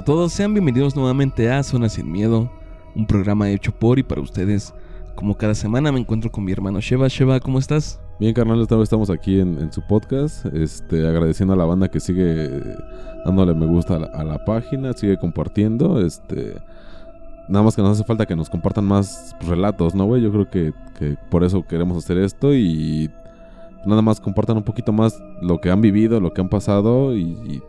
Hola a todos, sean bienvenidos nuevamente a Zona Sin Miedo, un programa hecho por y para ustedes. Como cada semana me encuentro con mi hermano Sheva. Sheva, ¿cómo estás? Bien, carnal, esta vez estamos aquí en, su podcast, este, agradeciendo a la banda que sigue dándole me gusta a la, página, sigue compartiendo, este... Nada más que nos hace falta que nos compartan más relatos, ¿no, güey? Yo creo que, que por eso queremos hacer esto y nada más compartan un poquito más lo que han vivido, lo que han pasado y, y,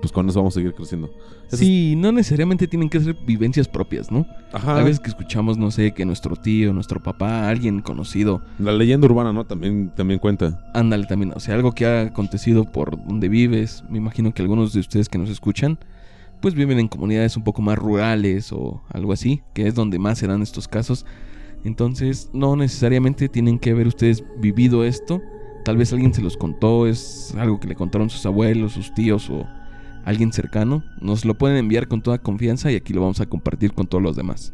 pues con eso vamos a seguir creciendo. sí, no necesariamente tienen que ser vivencias propias, ¿no? Ajá. A veces que escuchamos, no sé, que nuestro tío, nuestro papá, alguien conocido. La leyenda urbana, ¿no? También, también cuenta. Ándale, también. O sea, algo que ha acontecido por donde vives. Me imagino que algunos de ustedes que nos escuchan, pues viven en comunidades un poco más rurales o algo así, que es donde más se dan estos casos. Entonces, no necesariamente tienen que haber ustedes vivido esto. Tal vez alguien se los contó, es algo que le contaron sus abuelos, sus tíos o alguien cercano. Nos lo pueden enviar con toda confianza y aquí lo vamos a compartir con todos los demás.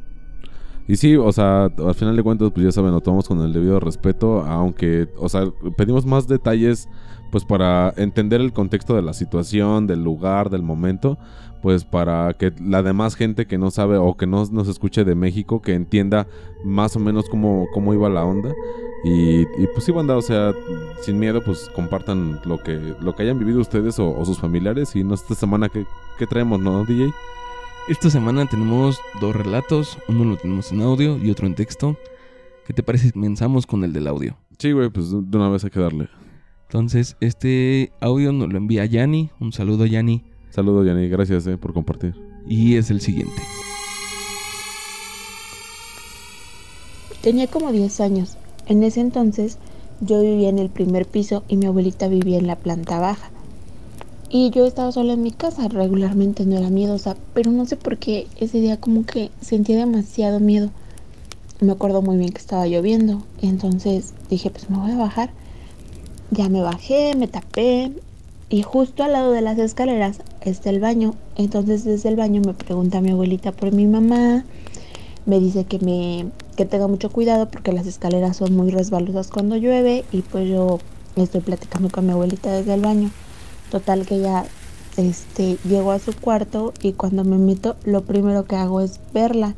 Y sí, o sea, al final de cuentas, pues ya saben, lo tomamos con el debido respeto, aunque, o sea, pedimos más detalles, pues para entender el contexto de la situación, del lugar, del momento, pues para que la demás gente que no sabe o que no nos escuche de México, que entienda más o menos cómo, cómo iba la onda. Y, pues sí, banda, o sea, sin miedo, pues compartan lo que, lo que hayan vivido ustedes o, sus familiares. Y no esta semana, ¿qué, ¿qué, traemos, no, DJ? Esta semana tenemos dos relatos, uno lo tenemos en audio y otro en texto. ¿Qué te parece si comenzamos con el del audio? Sí, güey, pues de una vez hay que darle. Entonces, este audio nos lo envía Yanni. Un saludo, Yanni. Saludos, Yanni. Gracias eh, por compartir. Y es el siguiente. Tenía como 10 años. En ese entonces yo vivía en el primer piso y mi abuelita vivía en la planta baja. Y yo estaba sola en mi casa, regularmente no era miedosa, pero no sé por qué ese día como que sentía demasiado miedo. Me acuerdo muy bien que estaba lloviendo, entonces dije pues me voy a bajar. Ya me bajé, me tapé y justo al lado de las escaleras está el baño. Entonces desde el baño me pregunta mi abuelita por mi mamá. Me dice que me que tenga mucho cuidado porque las escaleras son muy resbalosas cuando llueve y pues yo estoy platicando con mi abuelita desde el baño. Total que ya este llego a su cuarto y cuando me meto lo primero que hago es verla.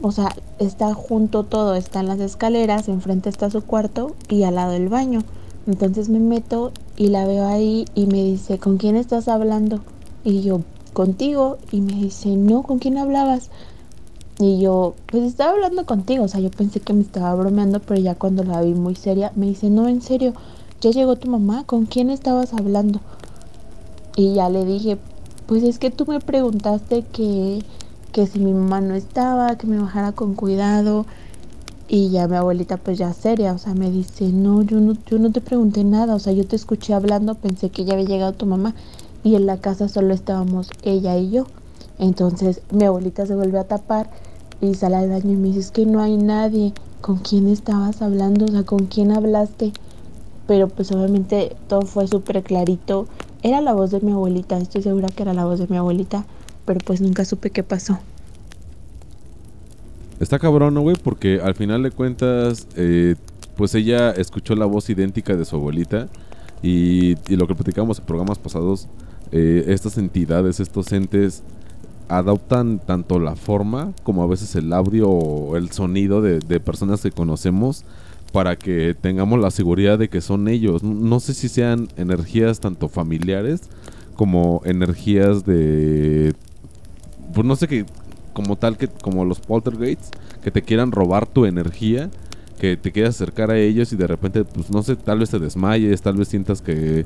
O sea, está junto todo, están las escaleras, enfrente está su cuarto y al lado el baño. Entonces me meto y la veo ahí y me dice, ¿con quién estás hablando? Y yo, contigo. Y me dice, no, ¿con quién hablabas? Y yo, pues estaba hablando contigo. O sea, yo pensé que me estaba bromeando, pero ya cuando la vi muy seria, me dice, no, en serio, ya llegó tu mamá, ¿con quién estabas hablando? Y ya le dije, pues es que tú me preguntaste que, que si mi mamá no estaba, que me bajara con cuidado y ya mi abuelita pues ya seria, o sea, me dice, no, yo no, yo no te pregunté nada, o sea, yo te escuché hablando, pensé que ya había llegado tu mamá y en la casa solo estábamos ella y yo. Entonces mi abuelita se vuelve a tapar y sale al baño y me dice, es que no hay nadie, ¿con quién estabas hablando? O sea, ¿con quién hablaste? Pero pues obviamente todo fue súper clarito. Era la voz de mi abuelita, estoy segura que era la voz de mi abuelita, pero pues nunca supe qué pasó. Está cabrón, ¿no, güey? Porque al final de cuentas, eh, pues ella escuchó la voz idéntica de su abuelita. Y, lo que platicamos en programas pasados, eh, estas entidades, estos entes, adoptan tanto la forma como a veces el audio o el sonido de, personas que conocemos para que tengamos la seguridad de que son ellos. No sé si sean energías tanto familiares como energías de... Pues no sé qué, como tal que como los poltergeists que te quieran robar tu energía, que te quieras acercar a ellos y de repente pues no sé, tal vez te desmayes, tal vez sientas que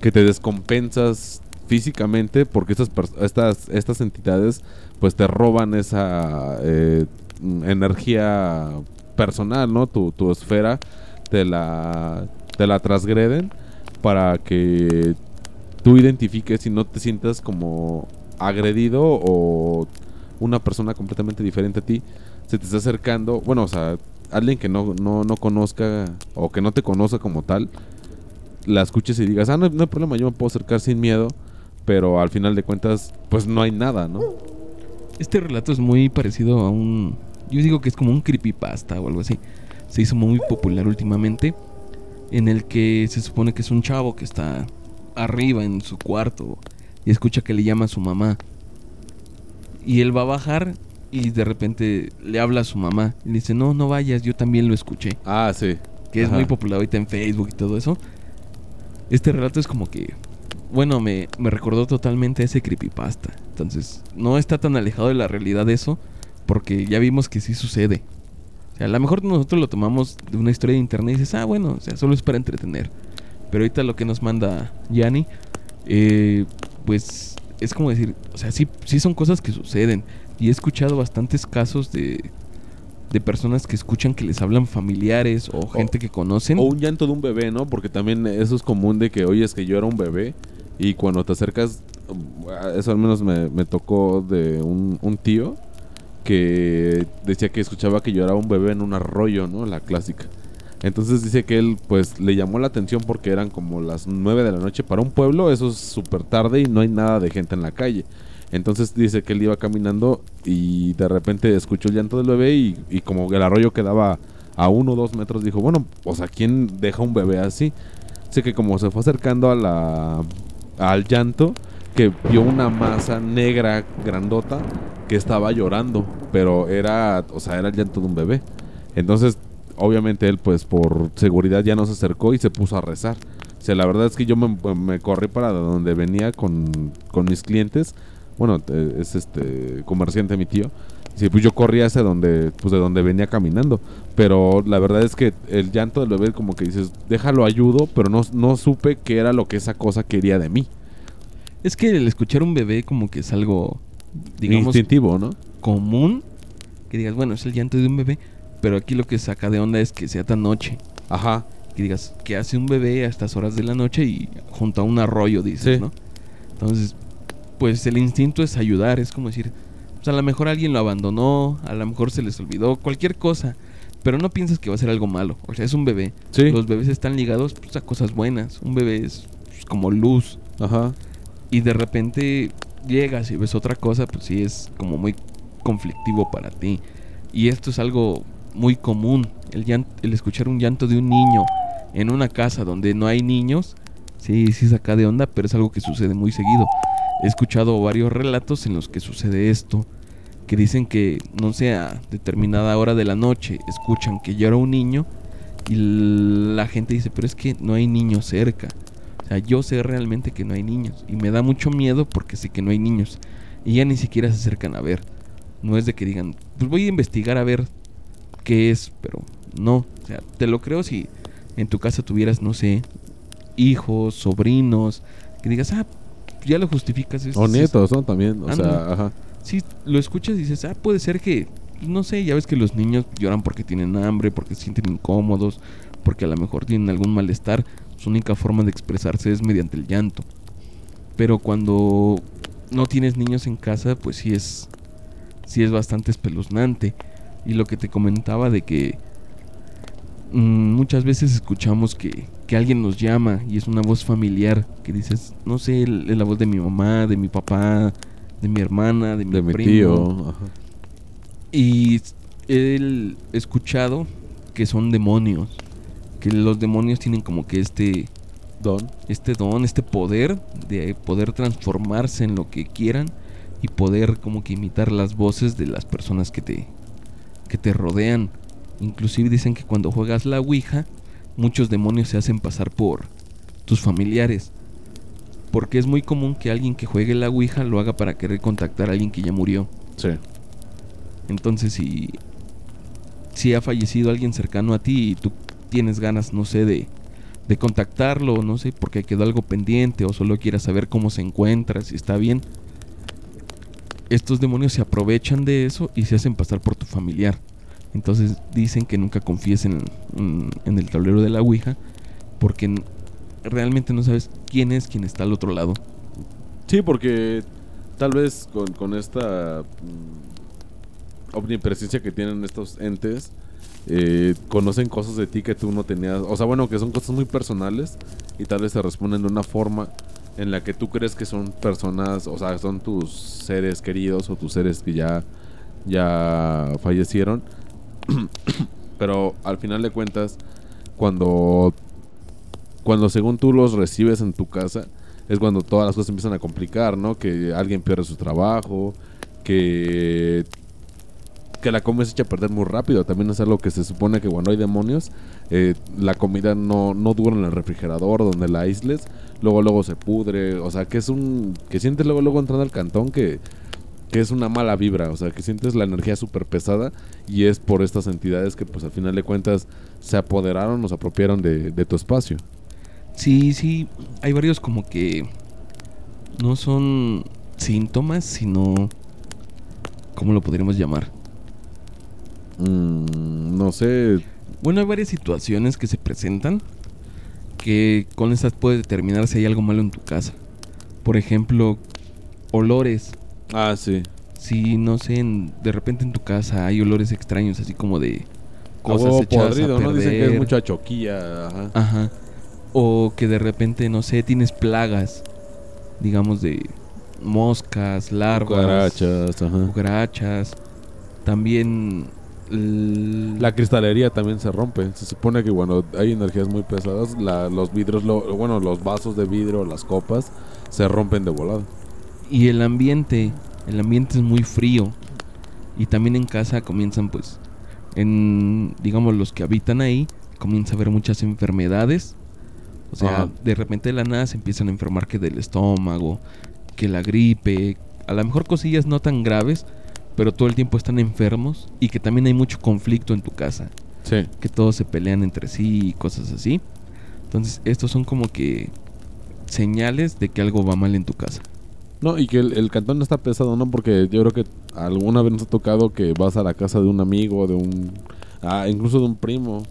que te descompensas físicamente porque estas estas estas entidades pues te roban esa eh, energía personal, ¿no? Tu, tu esfera te la te la transgreden para que tú identifiques y no te sientas como agredido o una persona completamente diferente a ti se te está acercando, bueno, o sea, alguien que no, no, no conozca o que no te conozca como tal, la escuches y digas, ah, no, no hay problema, yo me puedo acercar sin miedo, pero al final de cuentas, pues no hay nada, ¿no? Este relato es muy parecido a un... Yo digo que es como un creepypasta o algo así. Se hizo muy popular últimamente. En el que se supone que es un chavo que está arriba en su cuarto y escucha que le llama a su mamá Y él va a bajar y de repente le habla a su mamá. Y le dice, no, no vayas, yo también lo escuché. Ah, sí. Que es muy popular ahorita en Facebook y todo eso. Este relato es como que... Bueno, me, me recordó totalmente a ese creepypasta. Entonces, no está tan alejado de la realidad de eso. Porque ya vimos que sí sucede. O sea, a lo mejor nosotros lo tomamos de una historia de internet y dices, ah, bueno, o sea, solo es para entretener. Pero ahorita lo que nos manda Yanni, eh, pues es como decir, o sea, sí, sí son cosas que suceden. Y he escuchado bastantes casos de, de personas que escuchan que les hablan familiares o gente que conocen. O un llanto de un bebé, ¿no? Porque también eso es común de que, oye, es que yo era un bebé y cuando te acercas, um, eso al menos me, me tocó de un, un tío que decía que escuchaba que lloraba un bebé en un arroyo, ¿no? La clásica. Entonces dice que él pues le llamó la atención porque eran como las 9 de la noche para un pueblo, eso es súper tarde y no hay nada de gente en la calle. Entonces dice que él iba caminando y de repente escuchó el llanto del bebé y, y como el arroyo quedaba a uno o dos metros, dijo, bueno, o sea, ¿quién deja un bebé así? Dice que como se fue acercando a al llanto, que vio una masa negra grandota que estaba llorando, pero era, o sea, era el llanto de un bebé. Entonces, obviamente él, pues por seguridad ya no se acercó y se puso a rezar. O sea, la verdad es que yo me, corrí para donde venía con, con mis clientes. Bueno, eh, es este comerciante mi tío. Sí, pues yo corría hacia donde, pues de donde venía caminando. Pero la verdad es que el llanto del bebé como que dices, déjalo ayudo, pero no, no supe qué era lo que esa cosa quería de mí. Es que el escuchar un bebé como que es algo, digamos, Instintivo, ¿no? común. Que digas, bueno, es el llanto de un bebé. Pero aquí lo que saca de onda es que sea tan noche. Ajá. Que digas, que hace un bebé a estas horas de la noche y junto a un arroyo, dices, Sí. ¿no? Entonces, pues el instinto es ayudar. Es como decir, pues a lo mejor alguien lo abandonó, a lo mejor se les olvidó, cualquier cosa. Pero no piensas que va a ser algo malo. O sea, es un bebé. Sí. Los bebés están ligados pues, a cosas buenas. Un bebé es pues, como luz. Ajá. Y de repente llegas y ves otra cosa, pues sí es como muy conflictivo para ti. Y esto es algo muy común, el, llan- el escuchar un llanto de un niño en una casa donde no hay niños, sí, sí saca de onda, pero es algo que sucede muy seguido. He escuchado varios relatos en los que sucede esto, que dicen que, no sé, a determinada hora de la noche escuchan que llora un niño y la gente dice, pero es que no hay niños cerca. O sea, yo sé realmente que no hay niños. Y me da mucho miedo porque sé que no hay niños. Y ya ni siquiera se acercan a ver. No es de que digan, pues voy a investigar a ver qué es. Pero no. O sea, te lo creo si en tu casa tuvieras, no sé, hijos, sobrinos. Que digas, ah, ya lo justificas. es- O es- nietos, ¿no? También, o Ándale. sea, ajá. si lo escuchas y dices, ah, puede ser que, pues, no sé, ya ves que los niños lloran porque tienen hambre, porque se sienten incómodos, porque a lo mejor tienen algún malestar. Su única forma de expresarse es mediante el llanto. Pero cuando no tienes niños en casa, pues sí es, sí es bastante espeluznante. Y lo que te comentaba de que mm, muchas veces escuchamos que, que alguien nos llama y es una voz familiar que dices, no sé, es la voz de mi mamá, de mi papá, de mi hermana, de mi, De mi primo. tío. Ajá. Y he escuchado que son demonios. Que los demonios tienen como que este, Don. este don, este poder de poder transformarse en lo que quieran y poder como que imitar las voces de las personas que te, que te rodean. Inclusive dicen que cuando juegas la Ouija, muchos demonios se hacen pasar por tus familiares. Porque es muy común que alguien que juegue la Ouija lo haga para querer contactar a alguien que ya murió. Sí. Entonces, si, si ha fallecido alguien cercano a ti y tú tienes ganas, no sé, de, de contactarlo, no sé, porque quedó algo pendiente o solo quieras saber cómo se encuentra, si está bien, estos demonios se aprovechan de eso y se hacen pasar por tu familiar. Entonces dicen que nunca confíes en, en- el tablero de la Ouija porque realmente no sabes quién es quien está al otro lado. Sí, porque tal vez con, con esta mm, omnipresencia que tienen estos entes, eh, conocen cosas de ti que tú no tenías. O sea, bueno, que son cosas muy personales y tal vez se responden de una forma en la que tú crees que son personas, o sea, son tus seres queridos o tus seres que ya, ya fallecieron. Pero al final de cuentas, cuando, cuando según tú los recibes en tu casa, es cuando todas las cosas empiezan a complicar, ¿no? Que alguien pierde su trabajo, que que la comida se echa a perder muy rápido. También es algo que se supone que cuando hay demonios, eh, la comida no, no dura en el refrigerador donde la aísles. Luego, luego se pudre. O sea, que es un. Que sientes luego, luego entrando al cantón que, que es una mala vibra. O sea, que sientes la energía súper pesada. Y es por estas entidades que, pues al final de cuentas, se apoderaron o se apropiaron de, de tu espacio. Sí, sí. Hay varios como que. No son síntomas, sino. ¿Cómo lo podríamos llamar? Mm, no sé. Bueno, hay varias situaciones que se presentan que con estas puedes determinar si hay algo malo en tu casa. Por ejemplo, olores. Ah, sí. Si, no sé, en- de repente en tu casa hay olores extraños, así como de cosas Huevo echadas podrido, a ¿no? Dicen que es mucha choquilla. Ajá. Ajá. O que de repente, no sé, tienes plagas, digamos, de moscas, larvas, Cucarachas, ajá. cucarachas. También La cristalería también se rompe. Se supone que cuando hay energías muy pesadas, la- los vidrios, lo- bueno, los vasos de vidrio, las copas, se rompen de volada. y el ambiente, el ambiente es muy frío. Y también en casa comienzan pues en digamos los que habitan ahí comienza a haber muchas enfermedades. O sea, Ajá. de repente de la nada se empiezan a enfermar que del estómago, que la gripe, a lo mejor cosillas no tan graves, pero todo el tiempo están enfermos y que también hay mucho conflicto en tu casa, Sí. que todos se pelean entre sí y cosas así. Entonces, estos son como que señales de que algo va mal en tu casa. No, y que el, el cantón está pesado, ¿no? Porque yo creo que alguna vez nos ha tocado que vas a la casa de un amigo, de un... Ah, incluso de un primo,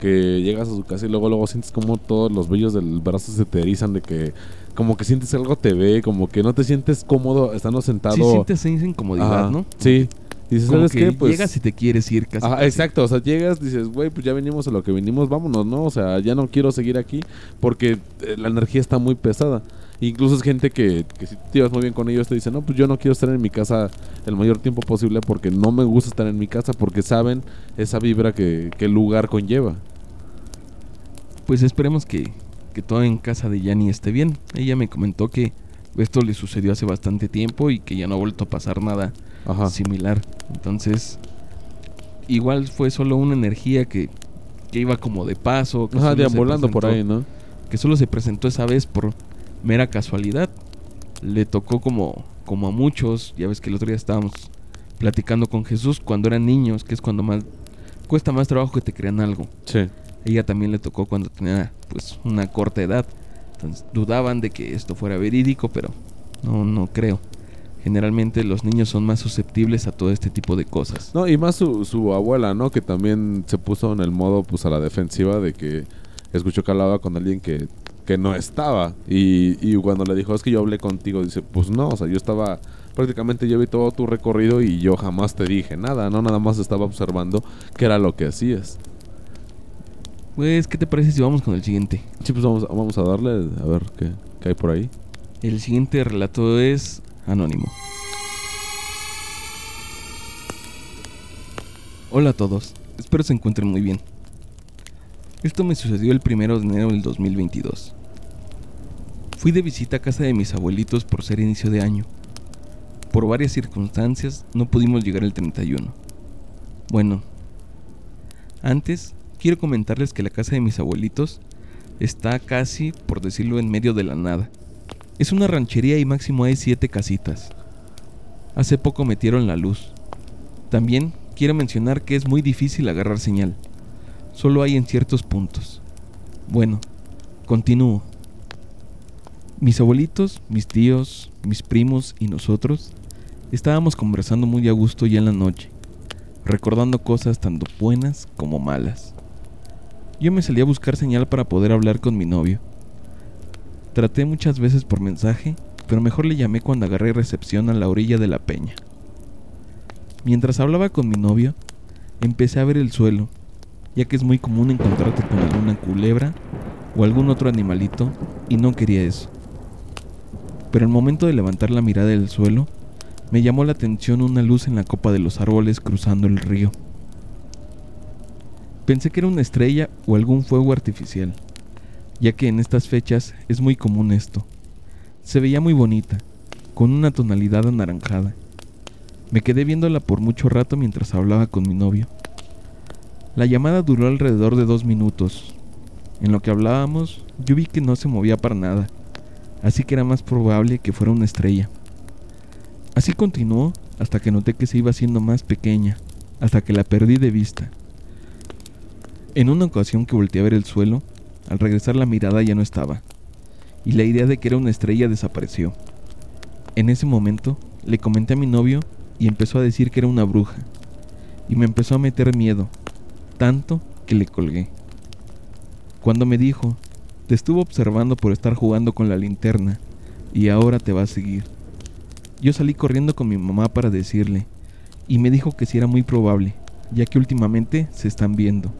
que llegas a su casa y luego luego sientes como todos los vellos del brazo se te erizan de que... Como que sientes algo te ve, como que no te sientes cómodo estando sentado. Sí sientes esa incomodidad, Ajá, ¿no? Sí. Dices, Como ¿sabes que qué? Pues... llegas y te quieres ir casi. Ajá, casi. exacto, o sea, llegas, dices, güey, pues ya venimos a lo que venimos, vámonos, ¿no? O sea, ya no quiero seguir aquí porque eh, la energía está muy pesada. Incluso es gente que, que si te llevas muy bien con ellos, te dicen, no, pues yo no quiero estar en mi casa el mayor tiempo posible porque no me gusta estar en mi casa porque saben esa vibra que, que el lugar conlleva. Pues esperemos que, que todo en casa de Yanni esté bien. Ella me comentó que esto le sucedió hace bastante tiempo y que ya no ha vuelto a pasar nada Ajá. similar. Entonces, igual fue solo una energía que, que iba como de paso. Que Ajá, por ahí, presentó- ¿no? Que solo se presentó esa vez por mera casualidad. Le tocó como, como a muchos. Ya ves que el otro día estábamos platicando con Jesús cuando eran niños, que es cuando más cuesta más trabajo que te crean algo. Sí. Ella también le tocó cuando tenía pues una corta edad. Entonces dudaban de que esto fuera verídico, pero no, no creo. Generalmente los niños son más susceptibles a todo este tipo de cosas. No, y más su, su abuela, ¿no? Que también se puso en el modo, pues, a la defensiva de que escuchó que hablaba con alguien que, que no estaba. Y, y cuando le dijo, es que yo hablé contigo, dice, pues no, o sea, yo estaba, prácticamente yo vi todo tu recorrido y yo jamás te dije nada, ¿no? Nada más estaba observando qué era lo que hacías. Pues, ¿qué te parece si vamos con el siguiente? Sí, pues vamos, vamos a darle, a ver qué, qué hay por ahí. El siguiente relato es anónimo. Hola a todos, espero se encuentren muy bien. Esto me sucedió el primero de enero del 2022. Fui de visita a casa de mis abuelitos por ser inicio de año. Por varias circunstancias no pudimos llegar el 31. Bueno, antes quiero comentarles que la casa de mis abuelitos está casi, por decirlo, en medio de la nada. Es una ranchería y máximo hay siete casitas. Hace poco metieron la luz. También quiero mencionar que es muy difícil agarrar señal. Solo hay en ciertos puntos. Bueno, continúo. Mis abuelitos, mis tíos, mis primos y nosotros estábamos conversando muy a gusto ya en la noche, recordando cosas tanto buenas como malas. Yo me salí a buscar señal para poder hablar con mi novio. Traté muchas veces por mensaje, pero mejor le llamé cuando agarré recepción a la orilla de la peña. Mientras hablaba con mi novio, empecé a ver el suelo, ya que es muy común encontrarte con alguna culebra o algún otro animalito, y no quería eso. Pero al momento de levantar la mirada del suelo, me llamó la atención una luz en la copa de los árboles cruzando el río. Pensé que era una estrella o algún fuego artificial, ya que en estas fechas es muy común esto. Se veía muy bonita, con una tonalidad anaranjada. Me quedé viéndola por mucho rato mientras hablaba con mi novio. La llamada duró alrededor de dos minutos. En lo que hablábamos, yo vi que no se movía para nada, así que era más probable que fuera una estrella. Así continuó hasta que noté que se iba haciendo más pequeña, hasta que la perdí de vista. En una ocasión que volteé a ver el suelo, al regresar la mirada ya no estaba, y la idea de que era una estrella desapareció. En ese momento le comenté a mi novio y empezó a decir que era una bruja, y me empezó a meter miedo, tanto que le colgué. Cuando me dijo, te estuvo observando por estar jugando con la linterna, y ahora te va a seguir. Yo salí corriendo con mi mamá para decirle, y me dijo que sí era muy probable, ya que últimamente se están viendo.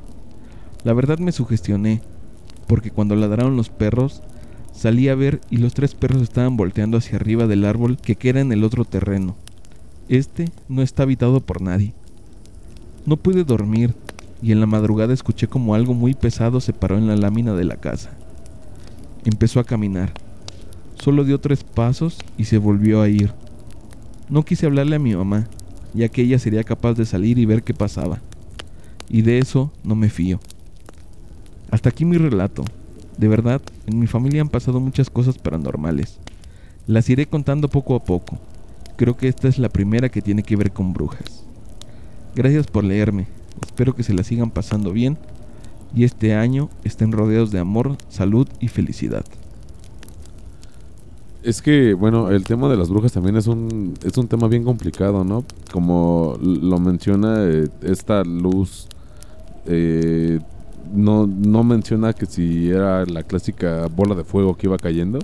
La verdad me sugestioné, porque cuando ladraron los perros, salí a ver y los tres perros estaban volteando hacia arriba del árbol que queda en el otro terreno. Este no está habitado por nadie. No pude dormir y en la madrugada escuché como algo muy pesado se paró en la lámina de la casa. Empezó a caminar. Solo dio tres pasos y se volvió a ir. No quise hablarle a mi mamá, ya que ella sería capaz de salir y ver qué pasaba. Y de eso no me fío. Hasta aquí mi relato. De verdad, en mi familia han pasado muchas cosas paranormales. Las iré contando poco a poco. Creo que esta es la primera que tiene que ver con brujas. Gracias por leerme. Espero que se la sigan pasando bien y este año estén rodeados de amor, salud y felicidad. Es que, bueno, el tema de las brujas también es un, es un tema bien complicado, ¿no? Como lo menciona eh, esta luz, eh, no, no menciona que si era la clásica bola de fuego que iba cayendo,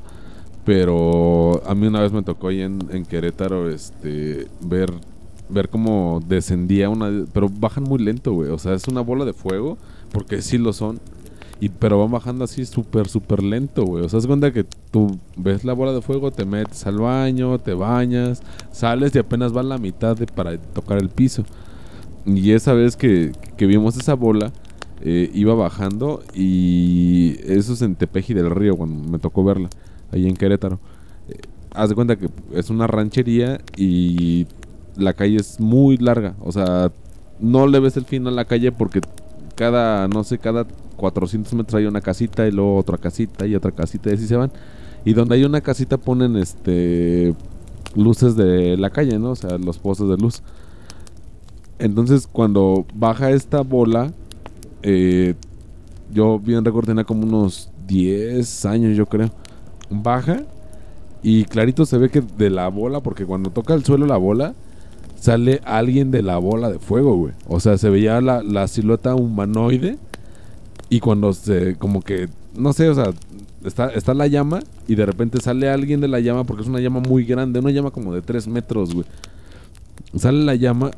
pero a mí una vez me tocó ahí en, en Querétaro este, ver, ver cómo descendía una... Pero bajan muy lento, güey. O sea, es una bola de fuego, porque sí lo son. Y, pero van bajando así súper, súper lento, güey. O sea, es cuenta que tú ves la bola de fuego, te metes al baño, te bañas, sales y apenas va la mitad de, para tocar el piso. Y esa vez que, que vimos esa bola, eh, iba bajando y eso es en Tepeji del Río, cuando me tocó verla, ahí en Querétaro. Eh, haz de cuenta que es una ranchería y la calle es muy larga. O sea, no le ves el fin a la calle porque cada, no sé, cada 400 metros hay una casita y luego otra casita y otra casita y así se van. Y donde hay una casita ponen este luces de la calle, ¿no? O sea, los postes de luz. Entonces, cuando baja esta bola, eh, yo bien recuerdo tenía como unos 10 años, yo creo. Baja y clarito se ve que de la bola, porque cuando toca el suelo la bola, sale alguien de la bola de fuego, güey. O sea, se veía la, la silueta humanoide y cuando se, como que, no sé, o sea, está, está la llama y de repente sale alguien de la llama porque es una llama muy grande, una llama como de 3 metros, güey. Sale la llama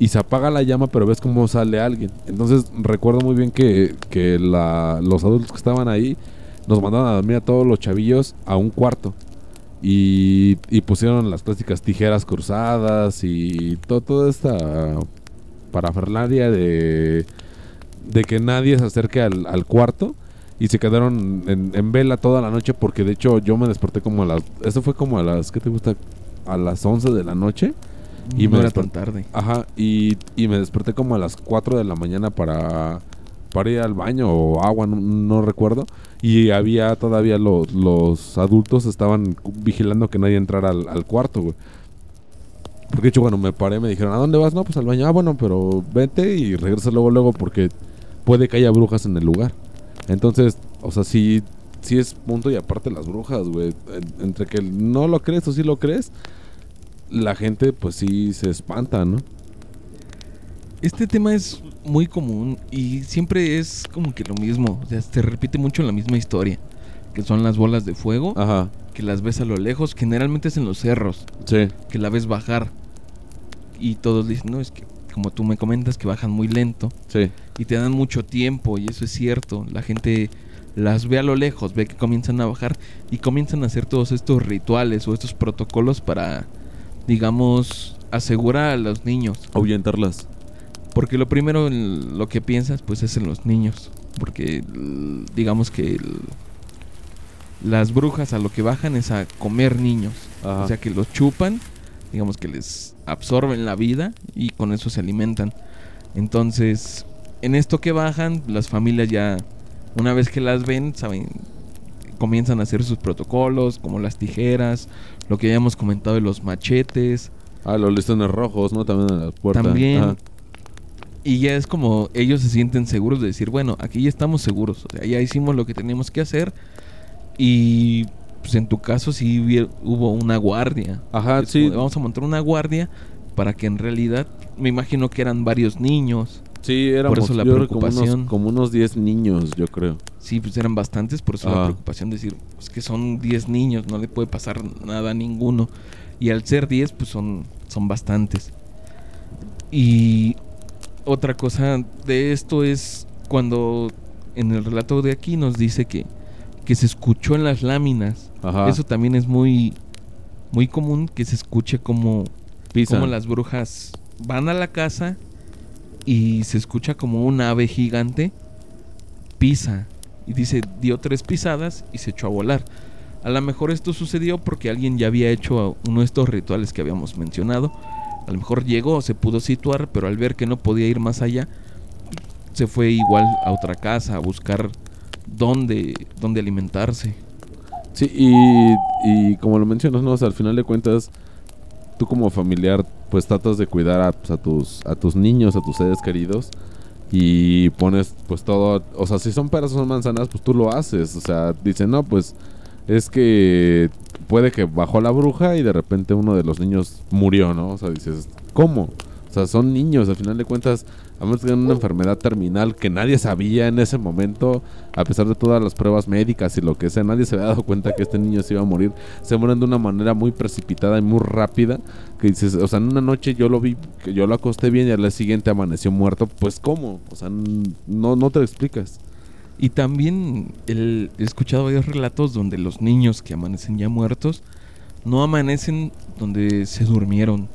y se apaga la llama, pero ves cómo sale alguien. Entonces recuerdo muy bien que, que la, los adultos que estaban ahí nos mandaron a dormir a todos los chavillos a un cuarto. Y, y pusieron las clásicas tijeras cruzadas y to- toda esta parafernalia de, de que nadie se acerque al, al cuarto. Y se quedaron en, en vela toda la noche porque de hecho yo me desperté como a las... Eso fue como a las... ¿Qué te gusta? A las 11 de la noche. Y Y me no era tan tarde. Ajá, y, y me desperté como a las 4 de la mañana para, para ir al baño o agua, no, no recuerdo. Y había todavía los, los adultos estaban vigilando que nadie entrara al, al cuarto, güey. Porque de hecho, bueno, me paré, me dijeron, ¿a dónde vas? No, pues al baño. Ah, bueno, pero vete y regresa luego, luego, porque puede que haya brujas en el lugar. Entonces, o sea, sí, sí es punto y aparte las brujas, güey. En- Entre que no lo crees o sí lo crees, la gente pues sí se espanta, ¿no? Este tema es muy común y siempre es como que lo mismo. O sea, se repite mucho la misma historia. Que son las bolas de fuego, Ajá, que las ves a lo lejos, generalmente es en los cerros, sí. que la ves bajar. Y todos dicen, no, es que como tú me comentas, que bajan muy lento Sí, y te dan mucho tiempo, y eso es cierto. La gente las ve a lo lejos, ve que comienzan a bajar y comienzan a hacer todos estos rituales o estos protocolos para, digamos, asegurar a los niños. ahuyentarlas. Porque lo primero en lo que piensas pues es en los niños. Porque l- digamos que l- las brujas a lo que bajan es a comer niños. Ajá. O sea que los chupan digamos que les absorben la vida y con eso se alimentan. Entonces, en esto que bajan, las familias ya, una vez que las ven, saben, comienzan a hacer sus protocolos, como las tijeras, lo que ya hemos comentado de los machetes. Ah, los listones rojos, ¿no? También en la puerta. También. Ajá. Y ya es como ellos se sienten seguros de decir, bueno, aquí ya estamos seguros, o sea, ya hicimos lo que teníamos que hacer. Y pues en tu caso sí hubo una guardia. Ajá, Es sí. como Vamos a montar una guardia para que en realidad, me imagino que eran varios niños. Sí, éramos eso la yo preocupación. unos, como unos 10 niños, yo creo. Sí, pues eran bastantes, por eso la Ajá. preocupación de decir, es que son 10 niños, no le puede pasar nada a ninguno. Y al ser 10, pues son, son bastantes. Y otra cosa de esto es cuando en el relato de aquí nos dice que, que se escuchó en las láminas. Ajá. Eso también es muy, muy común que se escuche como, como las brujas van a la casa y se escucha como un ave gigante pisa y dice dio tres pisadas y se echó a volar. A lo mejor esto sucedió porque alguien ya había hecho uno de estos rituales que habíamos mencionado. A lo mejor llegó, se pudo situar, pero al ver que no podía ir más allá, se fue igual a otra casa a buscar dónde, dónde alimentarse. Sí, y, y como lo mencionas, ¿no? O sea, al final de cuentas, tú como familiar, pues tratas de cuidar a, pues, a tus, a tus niños, a tus seres queridos. Y pones, pues todo. O sea, si son peras o son manzanas, pues tú lo haces. O sea, dicen, no, pues es que puede que bajó la bruja y de repente uno de los niños murió, ¿no? O sea, dices, ¿cómo? O sea, son niños, al final de cuentas, a menos que tengan una enfermedad terminal que nadie sabía en ese momento, a pesar de todas las pruebas médicas y lo que sea, nadie se había dado cuenta que este niño se iba a morir. Se mueren de una manera muy precipitada y muy rápida, que dices, o sea, en una noche yo lo vi, que yo lo acosté bien y al día siguiente amaneció muerto, pues ¿cómo? O sea, no, no te lo explicas. Y también he escuchado varios relatos donde los niños que amanecen ya muertos no amanecen donde se durmieron.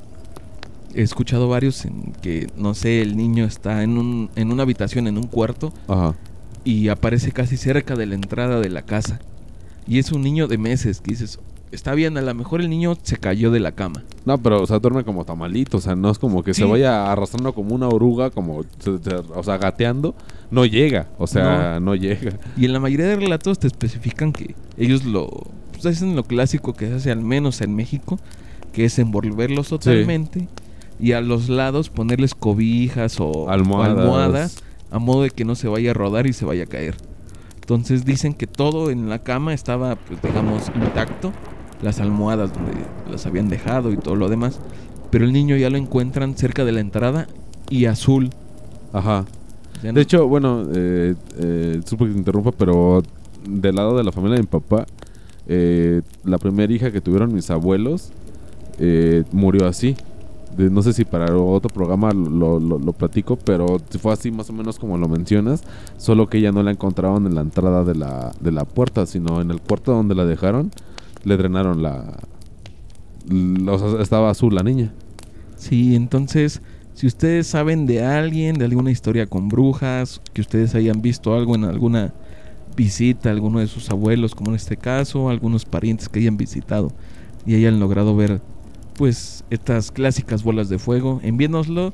He escuchado varios en que, no sé, el niño está en, un, en una habitación, en un cuarto, Ajá. y aparece casi cerca de la entrada de la casa. Y es un niño de meses que dices, está bien, a lo mejor el niño se cayó de la cama. No, pero, o sea, duerme como tamalito, o sea, no es como que se vaya arrastrando como una oruga, como, o sea, gateando, no llega, o sea, no, llega. Y en la mayoría de relatos te especifican que ellos lo pues, hacen lo clásico que se hace al menos en México, que es envolverlos totalmente y a los lados ponerles cobijas o Almohadas. almohadas a modo de que no se vaya a rodar y se vaya a caer. Entonces dicen que todo en la cama estaba, pues digamos, intacto, las almohadas donde las habían dejado y todo lo demás, pero el niño ya lo encuentran cerca de la entrada y azul. Ajá. No- De hecho, bueno, eh, eh, supo que te interrumpa, pero del lado de la familia de mi papá, eh, la primera hija que tuvieron mis abuelos eh, murió así. No sé si para otro programa lo, lo- lo platico, pero fue así más o menos como lo mencionas, solo que ella no la encontraron en la entrada de la, de la puerta, sino en el cuarto donde la dejaron, le drenaron la... l- o sea, estaba azul la niña. Sí, entonces, si ustedes saben de alguien, de alguna historia con brujas, que ustedes hayan visto algo en alguna visita, alguno de sus abuelos, como en este caso, algunos parientes que hayan visitado y hayan logrado ver, pues, estas clásicas bolas de fuego, envíenoslo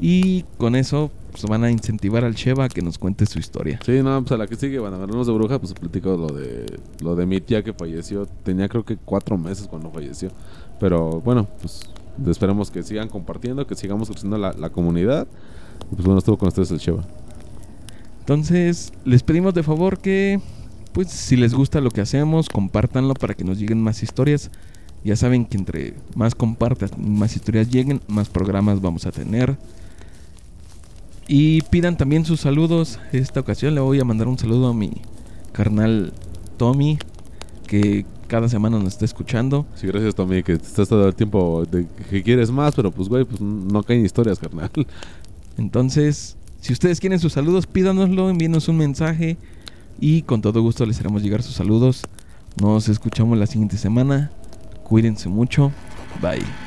y con eso pues, van a incentivar al Sheva a que nos cuente su historia. Sí, no, pues a la que sigue, van a vernos de bruja, pues platico lo de lo de mi tía que falleció. Tenía creo que cuatro meses cuando falleció. Pero bueno, pues esperemos que sigan compartiendo, que sigamos creciendo la, la comunidad. Y pues bueno, estuvo con ustedes el Sheva. Entonces, les pedimos de favor que, pues, si les gusta lo que hacemos, compártanlo para que nos lleguen más historias. Ya saben que entre más compartas, más historias lleguen, más programas vamos a tener. Y pidan también sus saludos. Esta ocasión le voy a mandar un saludo a mi carnal Tommy, que cada semana nos está escuchando. Sí, gracias Tommy, que te estás dando el tiempo de que quieres más, pero pues güey, pues no caen historias, carnal. Entonces, si ustedes quieren sus saludos, pídanoslo, envíenos un mensaje y con todo gusto les haremos llegar sus saludos. Nos escuchamos la siguiente semana. Cuídense mucho. Bye.